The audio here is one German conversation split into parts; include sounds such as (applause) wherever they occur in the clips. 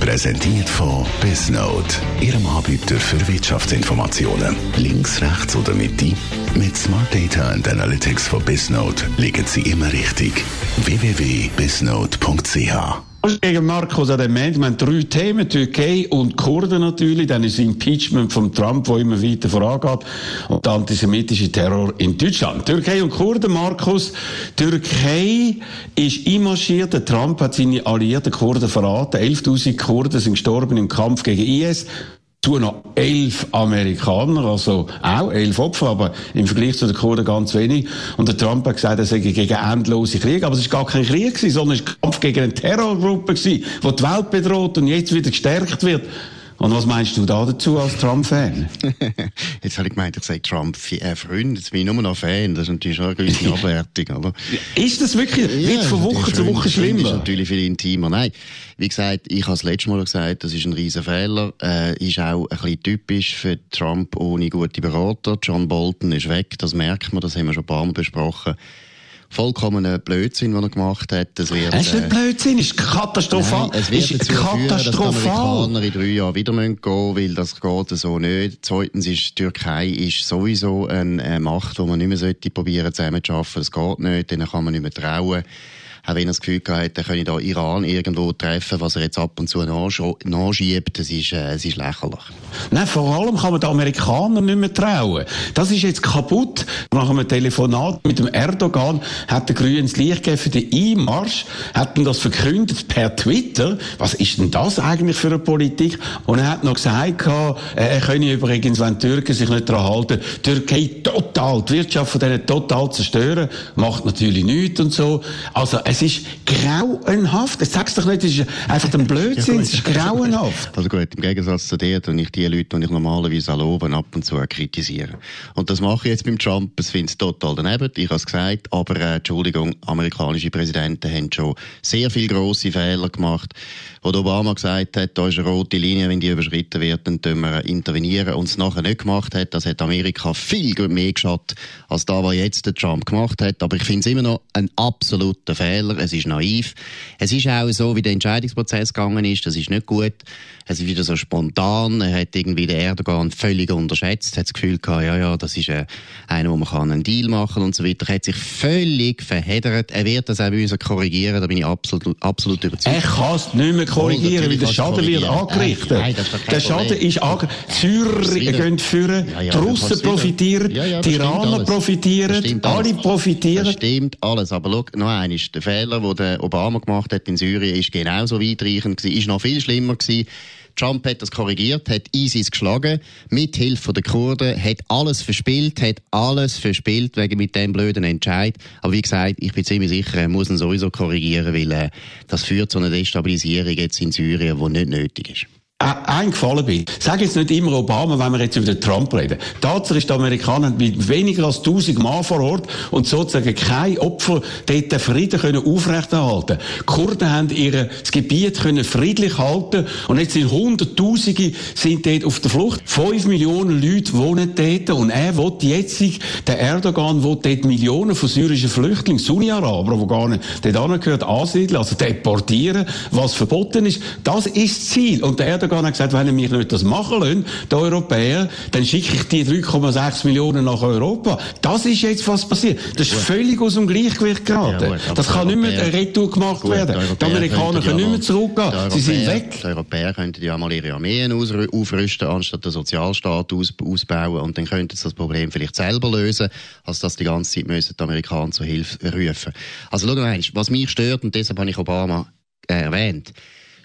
Präsentiert von Bisnote, Ihrem Anbieter für Wirtschaftsinformationen. Links, rechts oder Mitte? Mit Smart Data and Analytics von Bisnote liegen Sie immer richtig. www.bisnote.ch gegen Markus Adement. Wir haben drei Themen, Türkei und Kurden natürlich, dann ist das Impeachment von Trump, wo immer weiter vorangeht, und der antisemitische Terror in Deutschland. Türkei und Kurden, Markus. Türkei ist einmarschiert, der Trump hat seine alliierten Kurden verraten. 11.000 Kurden sind gestorben im Kampf gegen IS zu noch elf Amerikaner, also auch elf Opfer, aber im Vergleich zu den Kurden ganz wenig. Und der Trump hat gesagt, er sei gegen endlose Krieg, aber es war gar kein Krieg sondern es war Kampf gegen eine Terrorgruppe die die Welt bedroht und jetzt wieder gestärkt wird. Und was meinst du da dazu als Trump-Fan? (laughs) jetzt habe ich gemeint, ich sage Trump äh, Freund, jetzt bin ich nur noch Fan. Das ist natürlich schon eine gewisse (laughs) Abwertung, oder? Ist das wirklich, ja, wird von Woche zu Woche schlimmer? Das ist natürlich viel intimer. Nein, wie gesagt, ich habe es letztes Mal gesagt, das ist ein riesen Fehler. Äh, ist auch ein bisschen typisch für Trump ohne gute Berater. John Bolton ist weg, das merkt man, das haben wir schon ein paar Mal besprochen vollkommener Blödsinn, den er gemacht hat. Das wird, es ist nicht äh, Blödsinn, es ist katastrophal. Nein, es wird dazu führen, dass die Amerikaner in drei Jahren wieder gehen müssen, weil das geht so nicht. Zweitens ist die Türkei ist sowieso eine Macht, die man nicht mehr sollte probieren zusammen zu arbeiten. Das geht nicht, denen kann man nicht mehr trauen auch wenn er das Gefühl hat, er könne da Iran irgendwo treffen, was er jetzt ab und zu nachschiebt, das ist, äh, das ist lächerlich. Nein, vor allem kann man den Amerikanern nicht mehr trauen. Das ist jetzt kaputt. Nach einem Telefonat mit dem Erdogan hat der Grüne das Licht gegeben für den Einmarsch, hat dann das verkündet per Twitter. Was ist denn das eigentlich für eine Politik? Und er hat noch gesagt, äh, er könne übrigens, wenn die Türken sich nicht daran halten, die Türkei total, die Wirtschaft von denen total zerstören. Macht natürlich nichts und so. Also, es ist grauenhaft. Es sagst doch nicht, es ist einfach ein (laughs) Blödsinn. ja, es ist grauenhaft. Also gut, im Gegensatz zu dir, tue ich die Leute, die ich normalerweise loben, ab und zu kritisieren. Und das mache ich jetzt beim Trump. Das finde ich total daneben. Ich habe es gesagt. Aber, äh, Entschuldigung, amerikanische Präsidenten haben schon sehr viele grosse Fehler gemacht. Wo Obama gesagt hat, da ist eine rote Linie, wenn die überschritten wird, dann tun wir intervenieren. Und es nachher nicht gemacht hat, das hat Amerika viel mehr geschadet, als da, was jetzt der Trump gemacht hat. Aber ich finde es immer noch ein absoluter Fehler. Fehler, es ist naiv. Es ist auch so, wie der Entscheidungsprozess gegangen ist, das ist nicht gut. Es ist wieder so spontan. Er hat irgendwie den Erdogan völlig unterschätzt, hat das Gefühl gehabt, ja, ja, das ist äh, einer, wo man kann einen Deal machen und so weiter. Er hat sich völlig verheddert. Er wird das auch müssen korrigieren, da bin ich absolut, absolut überzeugt. Er kann es nicht mehr korrigieren, weil der Schaden wird angerichtet. Nein, der Schaden ist angerichtet. Syrer gehen führen, ja, ja, die Russen profitieren, ja, ja, die Iraner profitieren, alle profitieren. Das stimmt alles, aber schau, noch eines, der Fehler, den Obama gemacht hat in Syrien, ist genauso weitreichend gewesen, ist noch viel schlimmer gewesen. Trump hat das korrigiert, hat ISIS geschlagen, mit Hilfe der Kurden, hat alles verspielt, hat alles verspielt wegen mit dem blöden Entscheid. Aber wie gesagt, ich bin ziemlich sicher, er muss ihn sowieso korrigieren, weil äh, das führt zu einer Destabilisierung jetzt in Syrien, die nicht nötig ist eingefallen bin. Sag jetzt nicht immer Obama, wenn wir jetzt über Trump reden. Tatsache ist, die Amerikaner mit weniger als 1000 Mann vor Ort und sozusagen kein Opfer dort den Frieden können aufrechterhalten. Die Kurden haben ihr Gebiet können friedlich halten und jetzt sind Hunderttausende sind dort auf der Flucht. Fünf Millionen Leute wohnen dort und er will jetzt, der Erdogan will dort Millionen von syrischen Flüchtlingen, Sunni-Araber, die gar nicht dort angehört, ansiedeln, also deportieren, was verboten ist. Das ist das Ziel. Und der Erdogan Erdogan hat gesagt, wenn ihr mich nicht das machen lassen, die Europäer, dann schicke ich die 3,6 Millionen nach Europa. Das ist jetzt was passiert. Das ist völlig aus dem Gleichgewicht geraten. Ja, das kann nicht mehr eine Retour gemacht gut, werden. Die, die Amerikaner können nicht mehr zurückgehen. Sie sind weg. Die Europäer könnten ja mal ihre Armeen aufrüsten, anstatt den Sozialstaat aus, ausbauen. Und dann könnten sie das Problem vielleicht selber lösen, als dass die ganze Zeit müssen die Amerikaner zur Hilfe rufen. Also schau mal, was mich stört, und deshalb habe ich Obama erwähnt,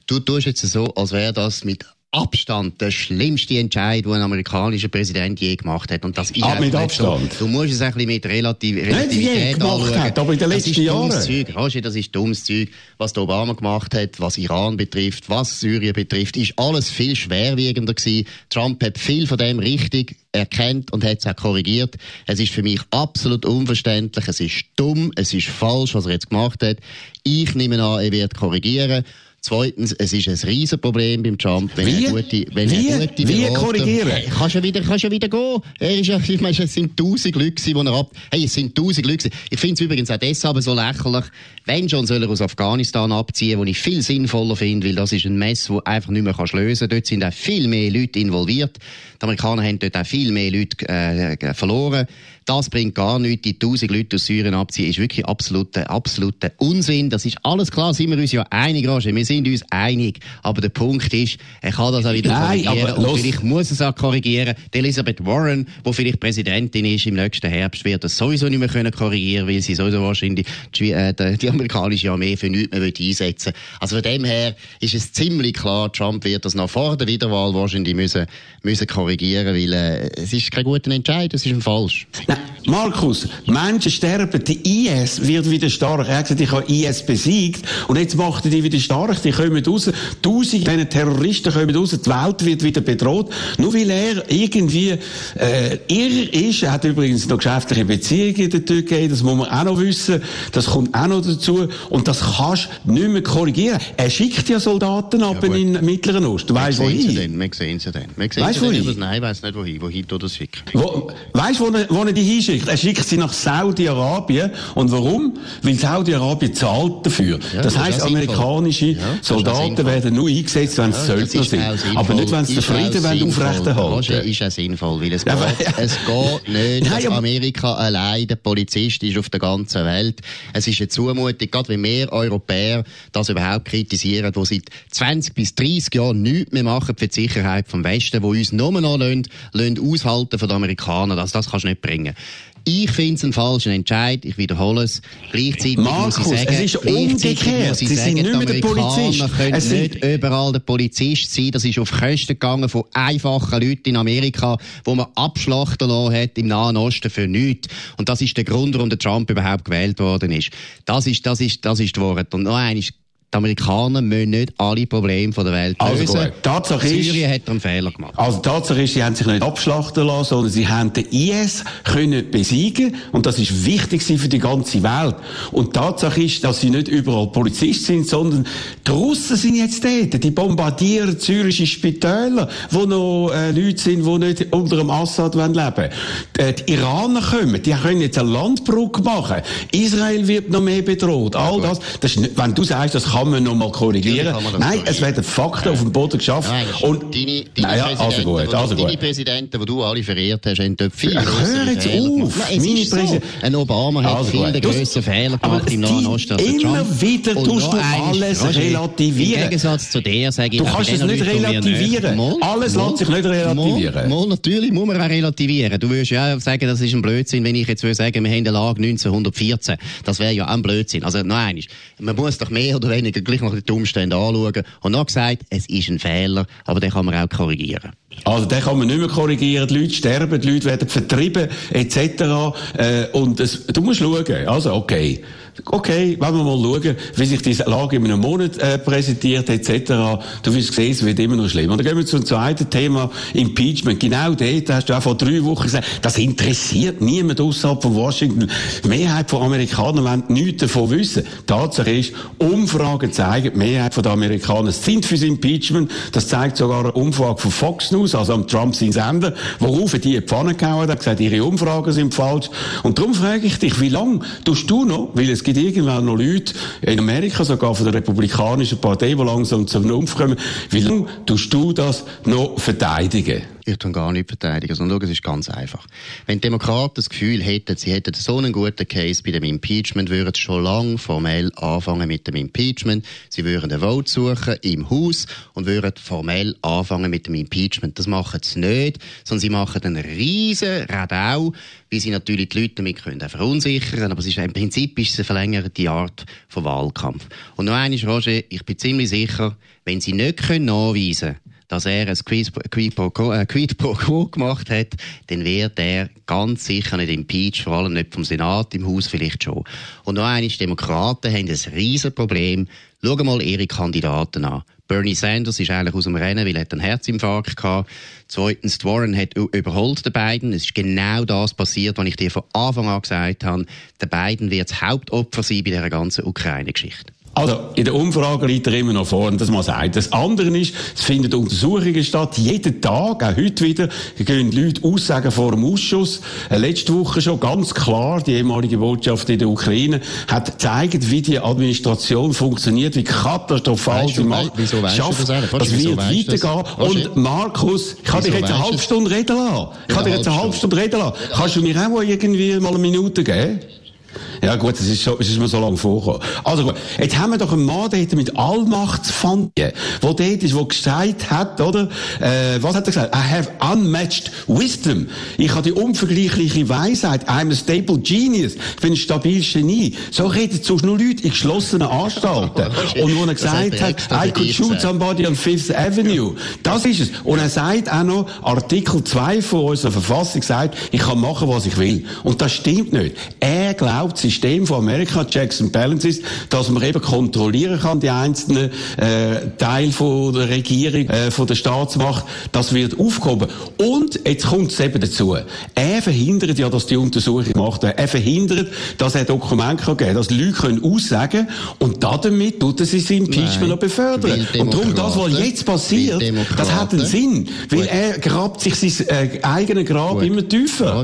Du tust jetzt so, als wäre das mit Abstand der schlimmste Entscheid, den ein amerikanischer Präsident je gemacht hat. Und das ist ah, mit Abstand. So. Du musst es ein bisschen mit Relativ Relativität gemacht hat, aber in den letzten Jahren. Zeug. Roger, das ist dummes Zeug. Was der Obama gemacht hat, was Iran betrifft, was Syrien betrifft, ist alles viel schwerwiegender gewesen. Trump hat viel von dem richtig erkennt und hat es auch korrigiert. Es ist für mich absolut unverständlich. Es ist dumm. Es ist falsch, was er jetzt gemacht hat. Ich nehme an, er wird korrigieren. Zweitens, es ist ein Riesenproblem beim Trump, wenn wie? er gute, wenn wie? er gute wie korrigieren? Hey, kannst du wieder, kannst du wieder gehen? Er ist ich meine, es sind tausend Leute die er ab, hey, es sind tausend Leute Ich finde es übrigens auch deshalb so lächerlich, wenn schon soll er aus Afghanistan abziehen, wo ich viel sinnvoller finde, weil das ist ein Mess, wo einfach nicht mehr kannst lösen. Dort sind auch viel mehr Leute involviert. Die Amerikaner haben dort auch viel mehr Leute äh, verloren. Das bringt gar nichts. Die tausend Leute aus Syrien abziehen ist wirklich absoluter, absoluter Unsinn. Das ist alles klar, sind wir uns ja einig, Roger. Wir sind uns einig. Aber der Punkt ist, er kann das auch wieder Nein, korrigieren. Aber und vielleicht muss er es auch korrigieren. Die Elizabeth Warren, die vielleicht Präsidentin ist im nächsten Herbst, wird das sowieso nicht mehr können korrigieren, weil sie sowieso wahrscheinlich die, äh, die amerikanische Armee für nichts mehr einsetzen Also von dem her ist es ziemlich klar, Trump wird das noch vor der Wiederwahl wahrscheinlich müssen, müssen korrigieren, weil äh, es ist kein guter Entscheid, es ist ein falsch. Nein, Markus, Menschen sterben, der IS wird wieder stark. Er hat gesagt, ich habe IS besiegt und jetzt macht er die wieder stark, die kommen raus, tausend diese Terroristen kommen raus, die Welt wird wieder bedroht, nur weil er irgendwie äh, irr ist. Er hat übrigens noch geschäftliche Beziehungen in der Türkei, das muss man auch noch wissen, das kommt auch noch dazu und das kannst du nicht mehr korrigieren. Er schickt ja Soldaten ab ja, in den Mittleren Osten, du weißt wohin. Wir sehen sie dann. Wir sehen weißt sie dann. Nein, ich weiss nicht wohin, wohin du das schickst. Wo, weißt du, wo, wo er die hinschickt? Er schickt sie nach Saudi-Arabien. Und warum? Weil Saudi-Arabien zahlt dafür. Ja, das heisst, amerikanische ja, Soldaten werden nur eingesetzt, wenn es Söldner sind. Aber nicht, wenn sie den Frieden aufrechterhalten wollen. ist ja sinnvoll, weil es, geht, es geht (laughs) nicht, dass Amerika allein der Polizist ist auf der ganzen Welt. Es ist eine Zumutung, gerade wenn wir Europäer das überhaupt kritisieren, die seit 20 bis 30 Jahren nichts mehr machen für die Sicherheit vom Westen, die uns nur noch lassen, lassen aushalten von den Amerikanern. Das, das kannst du nicht bringen. Ich finde es einen falschen Entscheid. Ich wiederhole es. Gleichzeitig Markus, muss ich sagen, es ist umgekehrt. Sie sind nicht mehr der Polizist. können es nicht überall der Polizist sein. Das ist auf Kosten gegangen von einfachen Leuten in Amerika, wo man abschlachten lassen hat im Nahen Osten für nichts. Und das ist der Grund, warum der Trump überhaupt gewählt worden ist. Das ist, das ist, das ist die Wahrheit. Und noch eines, die Amerikaner müssen nicht alle Probleme der Welt also lösen. Also Tatsache Syrien ist, hat einen Fehler gemacht. Also Tatsache ist, sie haben sich nicht abschlachten lassen, sondern sie haben den IS können besiegen und das ist wichtig für die ganze Welt. Und Tatsache ist, dass sie nicht überall Polizisten sind, sondern die Russen sind jetzt dort. Die bombardieren syrische Spitäler, wo noch äh, Leute sind, die nicht unter dem Assad leben wollen. Äh, die Iraner kommen, die können jetzt eine Landbrücke machen. Israel wird noch mehr bedroht. All das, das ist wenn du sagst, das kann man noch mal korrigieren. Nein, es werden Fakten auf dem Boden geschafft. Nein, und deine, deine naja, also gut, also gut. Deine Präsidenten, die du alle verehrt hast, haben dort viel Hör jetzt auf! Nein, meine so. Ein Obama hat also viel grösser Fehler gemacht im Nahen Osten als Immer Trump. wieder tust du alles Roger, relativieren. Im Gegensatz zu dir sage ich, Du kannst es nicht relativieren. Nicht. Alles lässt sich nicht relativieren. Mal, natürlich muss man auch relativieren. Du würdest ja sagen, das ist ein Blödsinn, wenn ich jetzt würde sagen, wir haben eine Lage 1914. Das wäre ja ein Blödsinn. Also, nein, man muss doch mehr oder weniger gleich nach den Umständen anschauen. Und noch gesagt, es ist ein Fehler, aber den kann man auch korrigieren. Also, den kann man nicht mehr korrigieren. Die Leute sterben, die Leute werden vertrieben, etc. Äh, und es, du musst schauen. Also, okay okay, wenn wir mal schauen, wie sich diese Lage in einem Monat äh, präsentiert etc., du wirst sehen, es wird immer noch schlimmer. Dann gehen wir zum zweiten Thema, Impeachment. Genau dort hast du auch vor drei Wochen gesagt, das interessiert niemand außerhalb von Washington. Die Mehrheit von Amerikanern wollen nichts davon wissen. Tatsache ist, Umfragen zeigen, die Mehrheit der Amerikaner sind für das Impeachment. Das zeigt sogar eine Umfrage von Fox News, also am Trump sein Sender, worauf er die Pfanne gehauen hat, gesagt, ihre Umfragen sind falsch. Und darum frage ich dich, wie lange tust du noch, weil es gibt irgendwann noch Leute, in Amerika sogar von der Republikanischen Partei, die langsam zum Vernunft kommen. Wie lange tust du das noch verteidigen? Ich tue gar nicht verteidigen, sondern schau, es ist ganz einfach. Wenn Demokraten das Gefühl hätten, sie hätten so einen guten Case bei dem Impeachment, würden sie schon lange formell anfangen mit dem Impeachment. Sie würden einen Vote suchen im Haus und würden formell anfangen mit dem Impeachment. Das machen sie nicht, sondern sie machen einen riesen Radau, wie sie natürlich die Leute damit können verunsichern aber es ist, im Prinzip ist es eine verlängerte Art von Wahlkampf. Und noch eines, Roger, ich bin ziemlich sicher, wenn sie nicht können nachweisen können, dass er ein Quid, pro, äh, Quid pro Quo gemacht hat, dann wird er ganz sicher nicht impeached, vor allem nicht vom Senat, im Haus vielleicht schon. Und noch einmal, Demokraten haben ein riesen Problem. Schauen mal ihre Kandidaten an. Bernie Sanders ist eigentlich aus dem Rennen, weil er einen Herzinfarkt hatte. Zweitens, Warren hat überholt den beiden. Es ist genau das passiert, was ich dir von Anfang an gesagt habe. Der Biden wird das Hauptopfer sein bei dieser ganzen Ukraine-Geschichte. Also, in der Umfrage liegt er immer noch vorne, das man sagt. Das andere ist, es finden Untersuchungen statt. Jeden Tag, auch heute wieder, gehen Leute Aussagen vor dem Ausschuss. Äh, letzte Woche schon ganz klar, die ehemalige Botschaft in der Ukraine hat gezeigt, wie die Administration funktioniert, wie katastrophal sie macht. Wieso weißt schafft, du das? Das wird weitergehen. Und Markus, ich kann dich jetzt eine halbe Stunde reden lassen. Ich kann dich jetzt eine halbe Stunde reden lassen. Kannst du mir auch irgendwie mal eine Minute geben? Ja gut, es ist, so, es ist mir so lange vorgekommen. Also gut, jetzt haben wir doch einen Mann dort mit Allmachtsfantie, der dort ist, der gesagt hat, oder, äh, was hat er gesagt? I have unmatched wisdom. Ich habe die unvergleichliche Weisheit. I'm a stable genius. Ich bin ein stabiles Genie. So reden so nur Leute in geschlossenen Anstalten. (laughs) Und wo er gesagt hat, I could shoot somebody on Fifth Avenue. Das ist es. Und er sagt auch noch, Artikel 2 von unserer Verfassung sagt, ich kann machen, was ich will. Und das stimmt nicht. Er glaubt, System von Amerika, Checks and Balances, dass man eben kontrollieren kann, die einzelnen äh, Teile von der Regierung, äh, von der Staatsmacht, das wird aufgehoben. Und jetzt kommt es eben dazu. Er verhindert ja, dass die Untersuchung gemacht wird. Er verhindert, dass er Dokumente kann geben kann, dass Leute können aussagen und damit tut er sein Impeachment noch befördern. Und darum, das, was jetzt passiert, das hat einen Sinn. Weil Gut. er grabt sich sein äh, eigenes Grab Gut. immer tiefer.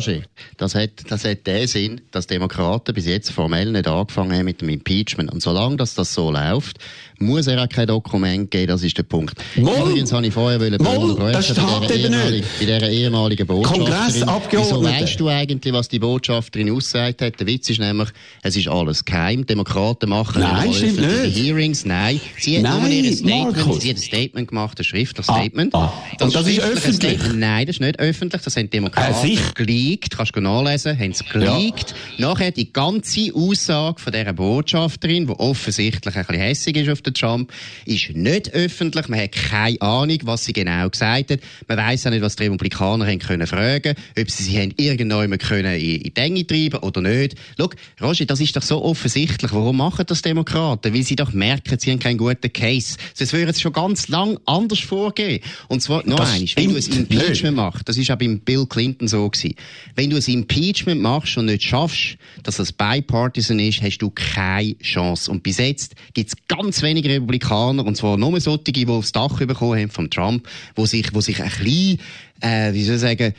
Das hat, das hat den Sinn, dass Demokraten bis jetzt jetzt formell nicht angefangen haben mit dem Impeachment. Und solange das, das so läuft, muss er auch kein Dokument geben, das ist der Punkt. Moll, Übrigens habe ich vorher wollen Moll, das steht bei dieser ehemaligen Botschafterin. Wieso weißt du eigentlich, was die Botschafterin ausgesagt hat? Der Witz ist nämlich, es ist alles geheim. Demokraten machen Nein, stimmt nicht. Hearings. Nein, sie hat Nein, nur ihr Statement, sie hat ein Statement gemacht, ein schriftliches ah, Statement. Ah, das Und das ist öffentlich? Statement. Nein, das ist nicht öffentlich. Das haben Demokraten äh, geleakt. Kannst du nachlesen. Haben sie geleakt. Ja. Nachher die ganze Aussage von dieser Botschafterin, die offensichtlich ein bisschen hässig ist auf der Trump, ist nicht öffentlich. Man hat keine Ahnung, was sie genau gesagt hat. Man weiß auch nicht, was die Republikaner haben können fragen, ob sie sie haben irgendjemand können in, in die Enge treiben oder nicht. Schau, Roger, das ist doch so offensichtlich. Warum machen das Demokraten? Weil sie doch merken, sie haben keinen guten Case. Sonst würden sie schon ganz lang anders vorgehen. Und zwar, noch eines, wenn du ein Impeachment machst, das ist auch beim Bill Clinton so gewesen. Wenn du ein Impeachment machst und nicht schaffst, dass das bipartisan ist, hast du keine Chance. Und bis jetzt gibt es ganz wenige Republikaner, und zwar nur solche, die aufs Dach bekommen haben von Trump, wo sich, wo sich ein bisschen, äh, wie soll ich sagen,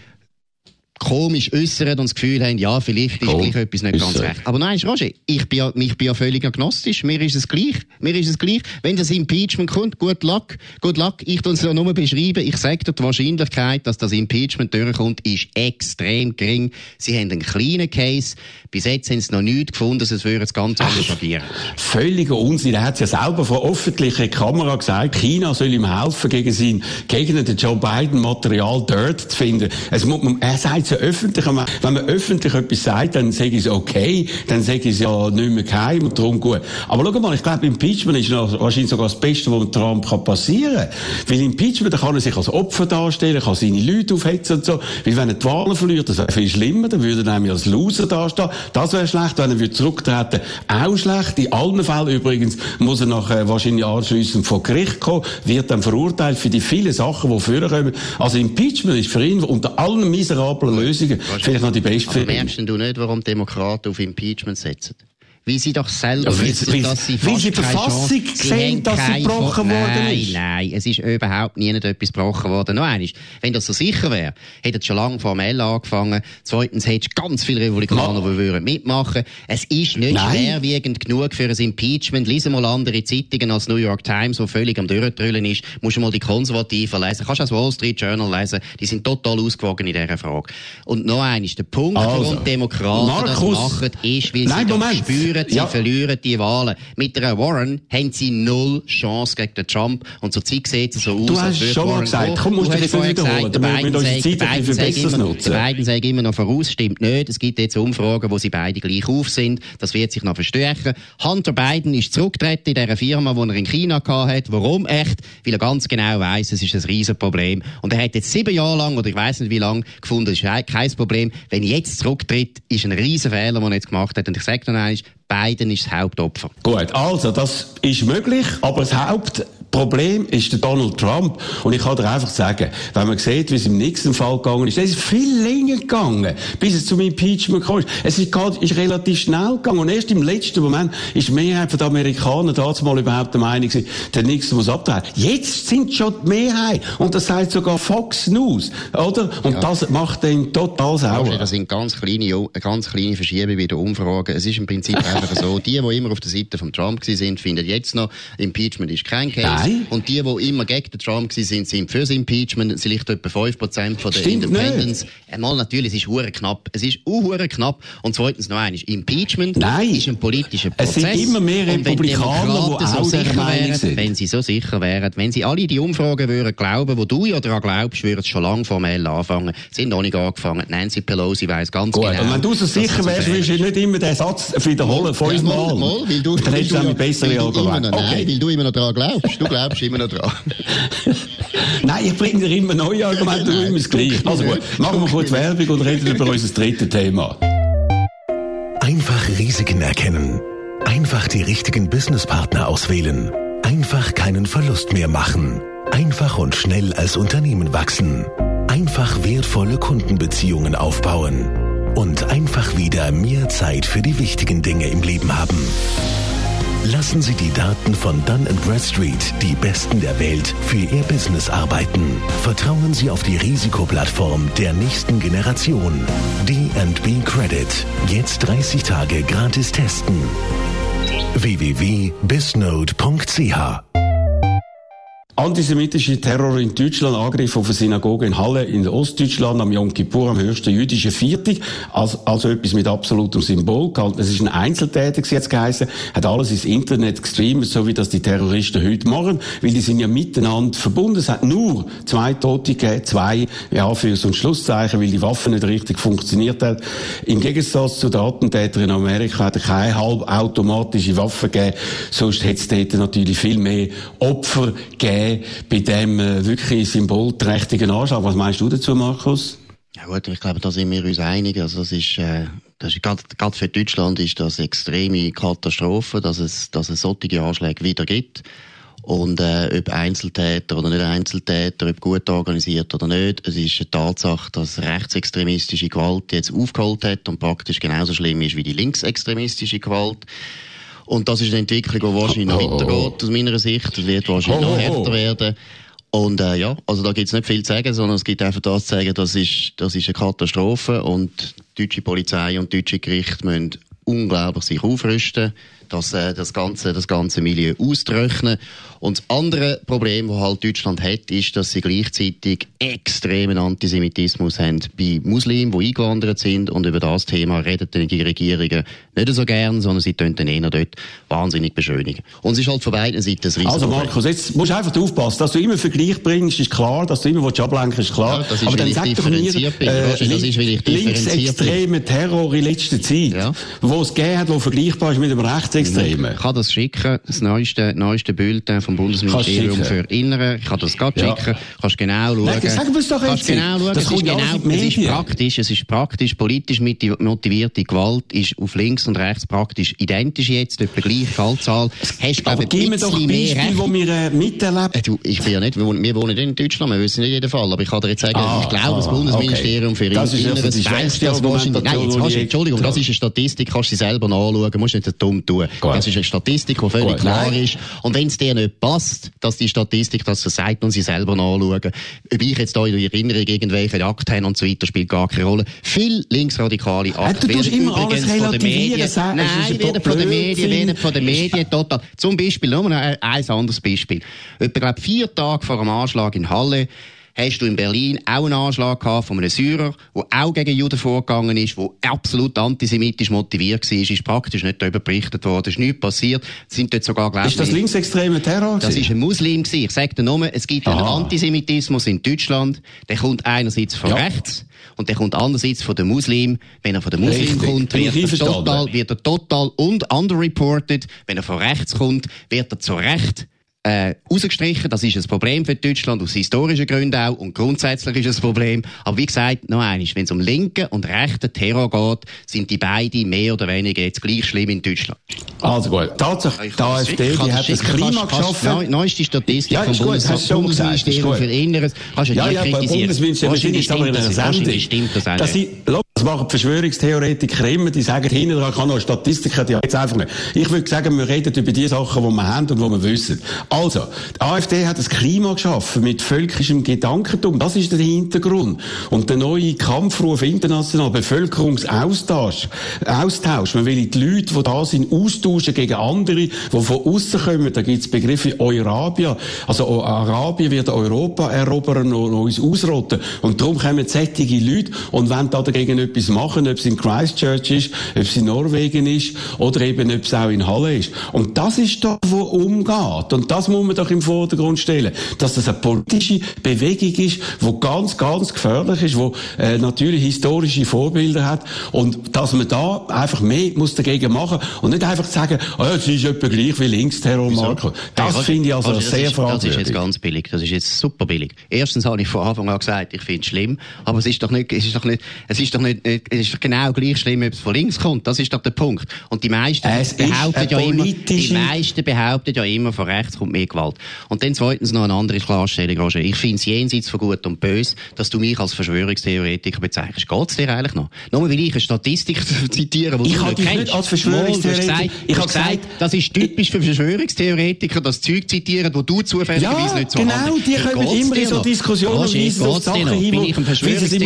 komisch äußern und das Gefühl haben, ja, vielleicht ist oh, gleich etwas nicht ganz recht. Aber nein, Roger, ich bin, ja, ich bin ja völlig agnostisch. Mir ist es gleich. Mir ist es gleich. Wenn das Impeachment kommt, gut luck. Good luck. Ich tue es ja nur beschreiben. Ich sage dir, die Wahrscheinlichkeit, dass das Impeachment durchkommt, ist extrem gering. Sie haben einen kleinen Case. Bis jetzt haben sie noch nichts gefunden, sonst würden das Ganze anders probieren. Völliger Unsinn. Er hat ja selber vor öffentlicher Kamera gesagt, China soll ihm helfen, gegen sein, gegen den Joe Biden Material Dirt zu finden. Es muss, er sagt ja öffentlich, wenn man öffentlich etwas sagt, dann sage ich es okay, dann sage ich es ja nicht mehr geheim und darum gut. Aber schau mal, ich glaube, Impeachment ist noch wahrscheinlich sogar das Beste, was Trump kann passieren kann. Weil Impeachment, da kann er sich als Opfer darstellen, kann seine Leute aufhetzen und so. Weil wenn er die Wahlen verliert, das wäre viel schlimmer, dann würde er nämlich als Loser dastehen. Das wäre schlecht, wenn er würde zurücktreten. Auch schlecht. In allen Fällen übrigens muss er nachher äh, wahrscheinlich anschliessend vor Gericht kommen, wird dann verurteilt für die vielen Sachen, die vorkommen. Also Impeachment ist für ihn unter allen miserablen Lösungen vielleicht noch die beste Aber merkst du nicht, warum Demokraten auf Impeachment setzen? Wie sie doch selber ja, wissen, wie, dass sie fast Wie sie die Verfassung sehen, dass sie gebrochen worden ist. Nein, nein, es ist überhaupt nie etwas gebrochen worden. Noch eines, wenn das so sicher wäre, hätte es schon lange formell angefangen. Zweitens hättest ganz viele Republikaner, die würden mitmachen. Es ist nicht nein. schwerwiegend genug für ein Impeachment. Lies mal andere Zeitungen als New York Times, wo völlig am Durchdrüllen ist. Musst du mal die Konservativen lesen. Kannst du das Wall Street Journal lesen. Die sind total ausgewogen in dieser Frage. Und noch eines, der Punkt, also, warum Demokraten Markus, das machen, ist, weil sie nein, spüren, verlieren, sie ja. verlieren die Wahlen. Mit der Warren haben sie null Chance gegen den Trump. Und zur Zeit sieht es so aus, du hast schon mal gesagt, komm, musst du dich wiederholen. Der Biden sagt immer noch voraus, stimmt nicht. Es gibt jetzt Umfragen, wo sie beide gleich auf sind. Das wird sich noch verstärken. Hunter Biden ist zurückgetreten in dieser Firma, die er in China hatte. Warum echt? Weil er ganz genau weiß, es ist ein Riesenproblem. Und er hat jetzt sieben Jahre lang, oder ich weiß nicht wie lange, gefunden, es ist kein Problem. Wenn jetzt zurücktritt, ist ein Riesenfehler, den er jetzt gemacht hat. Und ich sage dann eins, Biden ist das Hauptopfer. Gut, also das ist möglich, aber das Haupt Problem ist der Donald Trump. Und ich kann dir einfach sagen, wenn man sieht, wie es im nächsten Fall gegangen ist, es ist viel länger gegangen, bis es zum Impeachment kam. Es ist, ist relativ schnell gegangen. Und erst im letzten Moment ist die Mehrheit der Amerikaner dazu mal überhaupt der Meinung gewesen, der Nixon muss abtreten. Jetzt sind schon die Mehrheit. Und das sagt sogar Fox News, oder? Und ja. das macht den total sauer. Das sind ganz kleine, ganz kleine Verschiebungen bei den Umfragen. Es ist im Prinzip einfach so, die, die immer auf der Seite von Trump sind, finden jetzt noch, Impeachment ist kein Case. Nein. Und die, die immer gegen den Trump sind, sind für das Impeachment. Sie liegt etwa 5% von der Stimmt Independents. Einmal natürlich, es ist hure knapp. Es ist hure knapp. Und zweitens noch eines. Impeachment Nein. ist ein politischer Prozess. Es sind immer mehr Republikaner, die so sicher wären, sind. Wenn sie so sicher wären, wenn sie alle die Umfragen würden glauben, wo du ja daran glaubst, würden sie schon lange formell anfangen. Sie sind noch nicht angefangen. Nancy Pelosi weiss ganz Gut, genau. Und wenn du so sicher wärst, würdest du nicht immer den Satz wiederholen, fünfmal. Ja, mal, mal, weil du, dann hättest du nämlich bessere Argumente. Nein, weil du immer noch daran glaubst. Du glaubst immer noch dran. (laughs) Nein, ich bringe dir immer neue Argumente, du immer das Gleiche. Also gut, machen wir kurz Werbung und reden über unser drittes Thema. Einfach Risiken erkennen. Einfach die richtigen Businesspartner auswählen. Einfach keinen Verlust mehr machen. Einfach und schnell als Unternehmen wachsen. Einfach wertvolle Kundenbeziehungen aufbauen. Und einfach wieder mehr Zeit für die wichtigen Dinge im Leben haben. Lassen Sie die Daten von Dun Bradstreet, die Besten der Welt, für Ihr Business arbeiten. Vertrauen Sie auf die Risikoplattform der nächsten Generation. D&B Credit. Jetzt 30 Tage gratis testen. www.bisnode.ch Antisemitische Terror in Deutschland, Angriff auf eine Synagoge in Halle in Ostdeutschland am Yom Kippur, am höchsten jüdischen Viertel, also, also etwas mit absolutem Symbol gehalten. Es ist ein Einzeltäter jetzt geheißen, hat alles ins Internet gestreamt, so wie das die Terroristen heute machen, weil die sind ja miteinander verbunden. Es hat nur zwei Tote gegeben, zwei, ja, für ein Schlusszeichen, weil die Waffe nicht richtig funktioniert hat. Im Gegensatz zu den Attentätern in Amerika hat er keine halbautomatische Waffe gegeben, sonst hätte es dort natürlich viel mehr Opfer gegeben bei dem äh, wirklich symbolträchtigen Anschlag. Was meinst du dazu, Markus? Ja gut, ich glaube, da sind wir uns einig. Also das ist, äh, das ist gerade, gerade für Deutschland ist das extreme Katastrophe, dass es, dass es solche Anschläge wieder gibt. Und äh, ob Einzeltäter oder nicht Einzeltäter, ob gut organisiert oder nicht, es ist eine Tatsache, dass rechtsextremistische Gewalt jetzt aufgeholt hat und praktisch genauso schlimm ist wie die linksextremistische Gewalt. Und das ist eine Entwicklung, die wahrscheinlich noch oh, weitergeht, aus meiner Sicht. Es wird wahrscheinlich noch härter werden. Und äh, ja, also da gibt es nicht viel zu sagen, sondern es gibt einfach das zu sagen, das ist, das ist eine Katastrophe und die deutsche Polizei und deutsche Gerichte müssen unglaublich sich aufrüsten das, äh, das, ganze, das ganze Milieu austrocknen. Und das andere Problem, das halt Deutschland hat, ist, dass sie gleichzeitig extremen Antisemitismus haben bei Muslimen, die eingewandert sind. Und über das Thema reden die Regierungen nicht so gern, sondern sie tun dann eher dort wahnsinnig beschönigen. Und es ist halt von beiden Seiten ein Risiko. Also Markus, jetzt musst du einfach aufpassen, dass du immer Vergleich bringst, ist klar, dass du immer ablenken willst, ist klar. Ja, ist, Aber dann sag doch mir, äh, das ist, weil ich linksextreme Terror in letzter Zeit, ja. wo es gegeben hat, wo vergleichbar ist mit dem Rechts Extreme. Ich kann das schicken, das neueste, neueste Bild vom Bundesministerium für Innere. Ich kann das gerade ja. schicken. Kannst genau schauen. Nein, wir es doch jetzt. genau schauen. Das es, ist genau, es ist praktisch, es ist praktisch, politisch motivierte Gewalt ist auf links und rechts praktisch identisch jetzt, etwa gleich Fallzahl. Hast du, Aber gib mir doch Beispiele, wo wir äh, miterleben. Äh, du, ich bin ja nicht, wir, wohnen nicht in Deutschland, wir wissen nicht jeden Fall. Aber ich kann dir jetzt sagen, ah, ich glaube, ah, das Bundesministerium okay. für das Inneres ist weiss das wahrscheinlich. Nein, jetzt kannst, Entschuldigung, das ist eine Statistik, kannst du sie selber nachschauen, musst nicht dumm tun. Gut. Das ist eine Statistik, die völlig Gut, klar nein. ist. Und wenn es dir nicht passt, dass die Statistik das sagt und sie selber nachschauen, ob ich jetzt da in Erinnerung irgendwelche Akte habe und so weiter, spielt gar keine Rolle. Viel linksradikale Akte. du tust immer alles relativieren, sagen, Nein, werden von den Medien, werden von den Medien total. Zum Beispiel, nur ein, ein anderes Beispiel. Etwa, glaube vier Tage vor dem Anschlag in Halle hast du in Berlin auch einen Anschlag gehabt von einem Syrer, der auch gegen Juden vorgegangen ist, der absolut antisemitisch motiviert war, ist praktisch nicht darüber berichtet worden, ist nichts passiert, sind dort sogar, glaube Ist das linksextreme Terror? Das ist ein Muslim gewesen. Ich sage dir nur, es gibt einen Antisemitismus in Deutschland, der kommt einerseits von ja. rechts, und der kommt andererseits von den Muslim. Wenn er von den Muslim Richtig. kommt, wird er, total, wird er total und underreported. Wenn er von rechts kommt, wird er zu Recht äh, rausgestrichen. Das ist ein Problem für Deutschland, aus historischen Gründen auch. Und grundsätzlich ist es ein Problem. Aber wie gesagt, noch eines, wenn es um linken und rechten Terror geht, sind die beiden mehr oder weniger jetzt gleich schlimm in Deutschland. Also gut. Tatsache, die AfD, die hat das Klima geschaffen. Neueste Statistik ja, vom Bundes Bundesministerium für Inneres. Kannst du ja, ja, einer Sendung. Stimmt das auch nicht. Das machen Verschwörungstheoretiker immer, die sagen, hinten dran kann noch Statistiker, die jetzt einfach nicht. Ich würde sagen, wir reden über die Sachen, die wir haben und die wir wissen. Also, die AfD hat das Klima geschaffen mit völkischem Gedankentum. Das ist der Hintergrund. Und der neue Kampfruf international, Bevölkerungsaustausch, Austausch. Man will die Leute, die da sind, austauschen gegen andere, die von außen kommen. Da gibt es Begriffe Eurabia. Also, Arabien wird Europa erobern und uns ausrotten. Und darum kommen sättige Leute und wenn da dagegen etwas machen, ob es in Christchurch ist, ob es in Norwegen ist oder eben ob es auch in Halle ist. Und das ist da, wo umgeht. Und das muss man doch im Vordergrund stellen, dass das eine politische Bewegung ist, wo ganz, ganz gefährlich ist, wo äh, natürlich historische Vorbilder hat und dass man da einfach mehr muss dagegen machen und nicht einfach sagen, oh, es ist etwa gleich wie Linksterror, Marco. Das hey, finde ich also, also sehr fragwürdig. Das ist jetzt ganz billig. Das ist jetzt super billig. Erstens habe ich von Anfang an gesagt, ich finde es schlimm, aber es ist doch nicht, es ist doch nicht, es ist doch nicht, nicht es ist genau gleich schlimm, ob es von links kommt. Das ist doch der Punkt. Und die meisten es behaupten ja immer, die meisten behaupten ja immer, von rechts kommt mehr Gewalt. Und dann zweitens noch eine andere Klarstellung, Roger. Ich finde es jenseits von Gut und Böse, dass du mich als Verschwörungstheoretiker bezeichnest. Geht es dir eigentlich noch? Nur weil ich eine Statistik (laughs) zitiere, die ich du nicht nicht als Verschwörungstheoretiker. ich habe gesagt, das ist typisch für Verschwörungstheoretiker, das Zeug zitieren, wo du zufälligerweise ja, nicht so genau, handelst. die kommen immer in so Diskussionen und weisen auf Sachen hin, Bin ich ein Verschwörungstheoretiker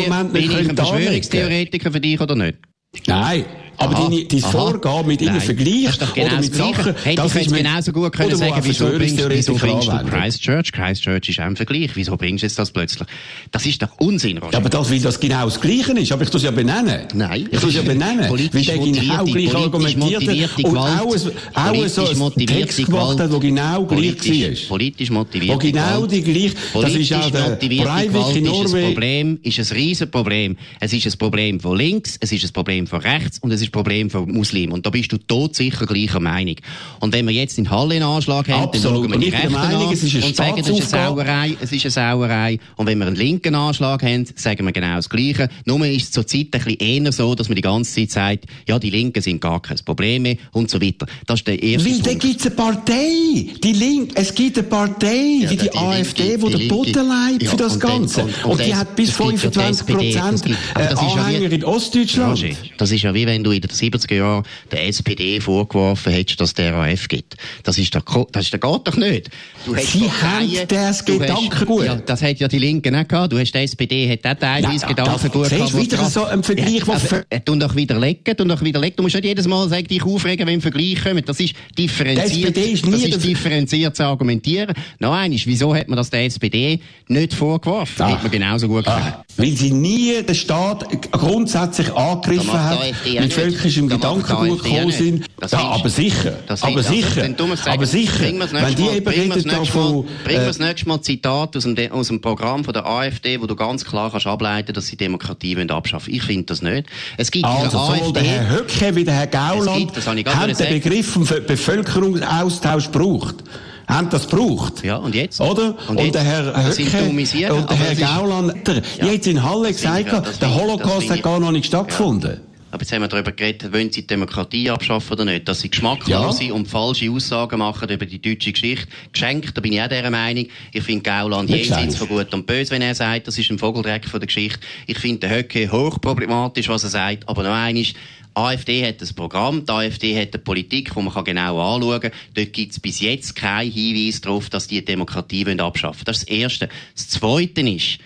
für dich oder nicht? Nein. Aber aha, deine, dein aha, Vorgehen mit ihnen vergleichen genau oder mit Sachen, Hätte das ist genauso gut können sagen, wieso bringst, wieso bringst du Christchurch? Christchurch ist auch ein Vergleich. Wieso bringst du jetzt das plötzlich? Das ist doch Unsinn, Roger. Ja, aber das, weil das genau das Gleiche ist. Aber ich es ja benennen. Nein. Ich es ja benennen. Weil der genau gleich argumentiert und auch, auch so ein Text gemacht hat, der genau gleich war. Politisch motiviert. Wo genau die gleich, das ist auch der Breivik in Norwegen. ist ein Riesenproblem. Es ist ein Problem von links, es ist ein Problem von rechts und es ist ein Problem von Muslimen. Und da bist du todsicher gleicher Meinung. Und wenn wir jetzt in Halle einen Anschlag haben, Absolut. dann schauen wir die Rechten Meinung, an es ist und sagen, es ist eine Sauerei, es ist eine Sauerei. Und wenn wir einen linken Anschlag haben, sagen wir genau das Gleiche. Nur ist es zurzeit ein bisschen eher so, dass man die ganze Zeit sagt, ja, die Linken sind gar kein Problem mehr und so weiter. Das ist der erste Weil da gibt es eine Partei. Die Link, es gibt eine Partei, ja, wie die, die AfD, die, die der Boden leibt ja, für das Ganze. Und, und, und, und die hat bis 25 Prozent Anhänger ja in Ostdeutschland. Roger, das ist ja wie wenn du in den 70er Jahren der SPD vorgeworfen hättest, dass der RAF gibt. Das ist doch, das ist doch, geht doch nicht. Sie haben das Gedankengut. Ja, das hat ja die Linken auch gehabt. Du hast die SPD hat auch teilweise ja, Gedankengut gehabt. Das wieder so ein Vergleich, ja, also, äh, tun doch widerlegen, tun doch widerlegen. Du musst nicht jedes Mal sagen, dich aufregen, wenn Vergleich kommen. Das ist differenziert. Ist das ist differenziert zu argumentieren. Nein, wieso hat man das der SPD nicht vorgeworfen? Ach. Hätte man genauso gut können. Weil sie nie den Staat grundsätzlich angegriffen hat, mit völkischem Gedankengut gekommen sind. Ja, aber sicher. aber sicher. Aber sicher. Wenn die eben reden davon... Mir das nächste Mal Zitat aus dem, aus dem Programm von der AfD, wo du ganz klar kannst ableiten dass sie Demokratie abschaffen Ich finde das nicht. Es gibt also sowohl der Herr Höcke wie der Herr Gauland gibt, haben den Begriff vom Bevölkerungsaustausch gebraucht haben das gebraucht. Ja, und jetzt? Oder? Und, und der Herr Höcke und der Herr Gauland, der ja, jetzt in Halle gesagt hat, der Holocaust hat gar noch nicht stattgefunden. Ja. Aber jetzt haben wir darüber geredet, wollen sie die Demokratie abschaffen oder nicht? Dass sie geschmacklos ja. und falsche Aussagen machen über die deutsche Geschichte. Geschenkt, da bin ich auch dieser Meinung. Ich finde Gauland jenseits von Gut und Böse, wenn er sagt, das ist ein Vogeldreck von der Geschichte. Ich finde den Höcke hochproblematisch, was er sagt. Aber noch eines, AfD hat ein Programm, die AfD hat eine Politik, die man genau anschauen kann. Dort gibt es bis jetzt keinen Hinweis darauf, dass die Demokratie abschaffen wollen. Das ist das Erste. Das Zweite ist,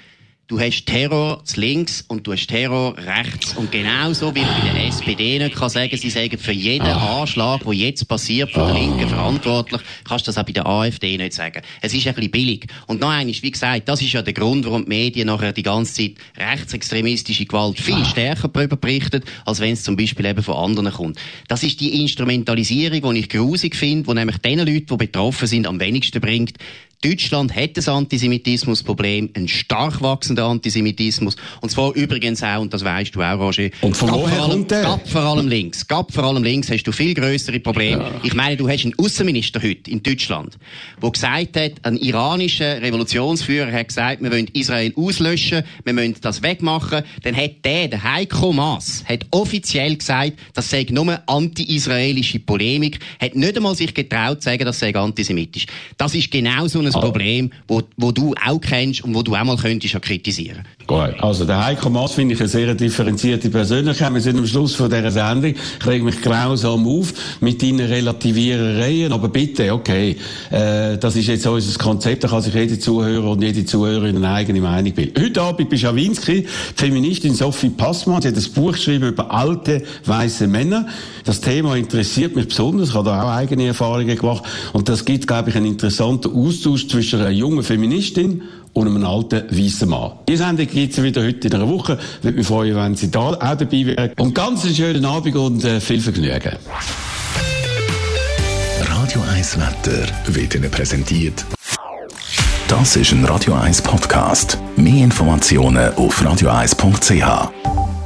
du hast Terror links und du hast Terror rechts. Und genauso wie man bei der SPD nicht kann sagen, sie sagen für jeden ah. Anschlag, der jetzt passiert, von der ah. Linken verantwortlich, kannst du das auch bei der AfD nicht sagen. Es ist ein bisschen billig. Und noch eines, wie gesagt, das ist ja der Grund, warum die Medien nachher die ganze Zeit rechtsextremistische Gewalt viel ah. stärker darüber berichten, als wenn es zum Beispiel eben von anderen kommt. Das ist die Instrumentalisierung, die ich grusig finde, die nämlich den Leuten, die betroffen sind, am wenigsten bringt. Deutschland hat ein Antisemitismusproblem, ein stark wachsender Antisemitismus. Und zwar übrigens auch, und das weißt du auch, Roger. Und von woher kommt der? Gab vor allem links. Gab vor allem links hast du viel größere Probleme. Ja. Ich meine, du hast einen Außenminister heute in Deutschland, der gesagt hat, ein iranischer Revolutionsführer hat gesagt, wir wollen Israel auslöschen, wir müssen das wegmachen. Dann hat der, der Heiko Maas, hat offiziell gesagt, das sei nur anti-israelische Polemik, hat nicht einmal sich getraut zu sagen, das sei antisemitisch. Das ist genau so ein Problem, wo, wo du auch kennst und wo du auch mal könntest ja kritisieren. Gut. Also, der Heiko Maas finde ich eine sehr differenzierte Persönlichkeit. Wir sind am Schluss von dieser Sendung. Ich rege mich grausam auf mit deinen Relativierereien. Aber bitte, okay, äh, das ist jetzt unser Konzept. Da kann sich jeder Zuhörer und jede Zuhörerin eine eigene Meinung bilden. Heute Abend bei Schawinski, Feministin Sophie Passmann. Sie hat ein Buch geschrieben über alte, weiße Männer. Das Thema interessiert mich besonders. Ich habe da auch eigene Erfahrungen gemacht. Und das gibt, glaube ich, einen interessanten Austausch zwischen einer jungen Feministin und einem alten weißen Mann. Die Sendung gibt es wieder heute in einer Woche. Ich würde mich freuen, wenn Sie da auch dabei wären. Und ganz einen schönen Abend und äh, viel Vergnügen. Radio 1 Wetter wird Ihnen präsentiert. Das ist ein Radio 1 Podcast. Mehr Informationen auf radio1.ch.